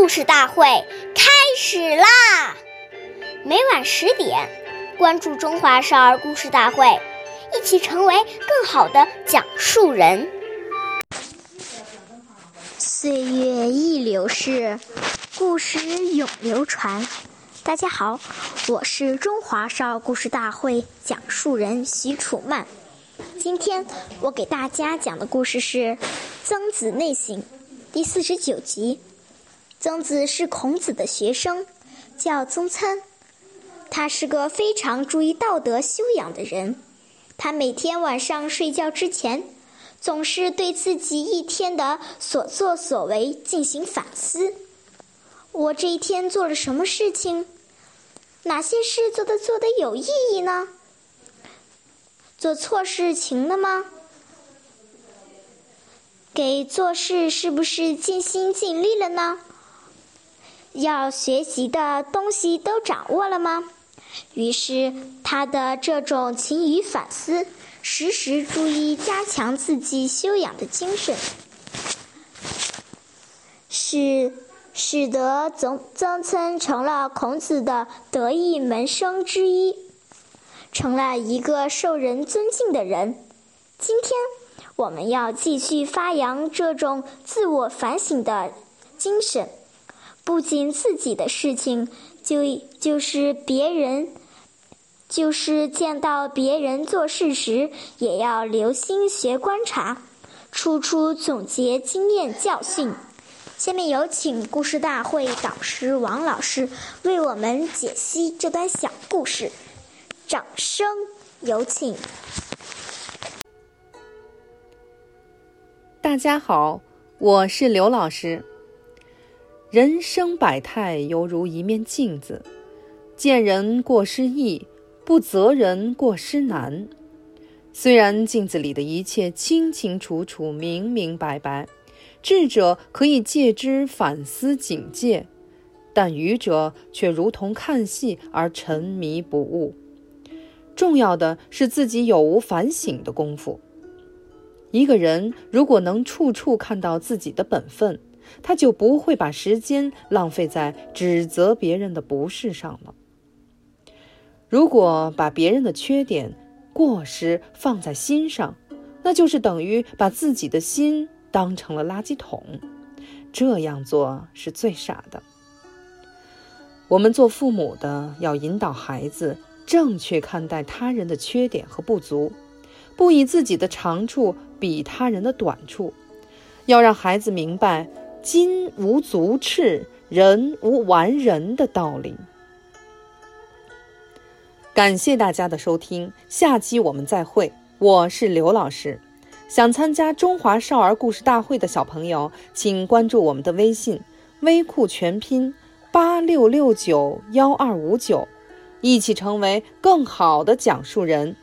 故事大会开始啦！每晚十点，关注《中华少儿故事大会》，一起成为更好的讲述人。岁月易流逝，故事永流传。大家好，我是中华少儿故事大会讲述人许楚曼。今天我给大家讲的故事是《曾子内省》第四十九集。曾子是孔子的学生，叫曾参。他是个非常注意道德修养的人。他每天晚上睡觉之前，总是对自己一天的所作所为进行反思。我这一天做了什么事情？哪些事做的做的有意义呢？做错事情了吗？给做事是不是尽心尽力了呢？要学习的东西都掌握了吗？于是，他的这种勤于反思、时时注意加强自己修养的精神，使使得曾曾参成了孔子的得意门生之一，成了一个受人尊敬的人。今天，我们要继续发扬这种自我反省的精神。不仅自己的事情，就就是别人，就是见到别人做事时，也要留心学观察，处处总结经验教训。下面有请故事大会导师王老师为我们解析这段小故事，掌声有请。大家好，我是刘老师。人生百态，犹如一面镜子，见人过失易，不责人过失难。虽然镜子里的一切清清楚楚、明明白白，智者可以借之反思警戒，但愚者却如同看戏而沉迷不悟。重要的是自己有无反省的功夫。一个人如果能处处看到自己的本分，他就不会把时间浪费在指责别人的不是上了。如果把别人的缺点、过失放在心上，那就是等于把自己的心当成了垃圾桶。这样做是最傻的。我们做父母的要引导孩子正确看待他人的缺点和不足，不以自己的长处比他人的短处，要让孩子明白。金无足赤，人无完人的道理。感谢大家的收听，下期我们再会。我是刘老师，想参加中华少儿故事大会的小朋友，请关注我们的微信“微库全拼八六六九幺二五九”，一起成为更好的讲述人。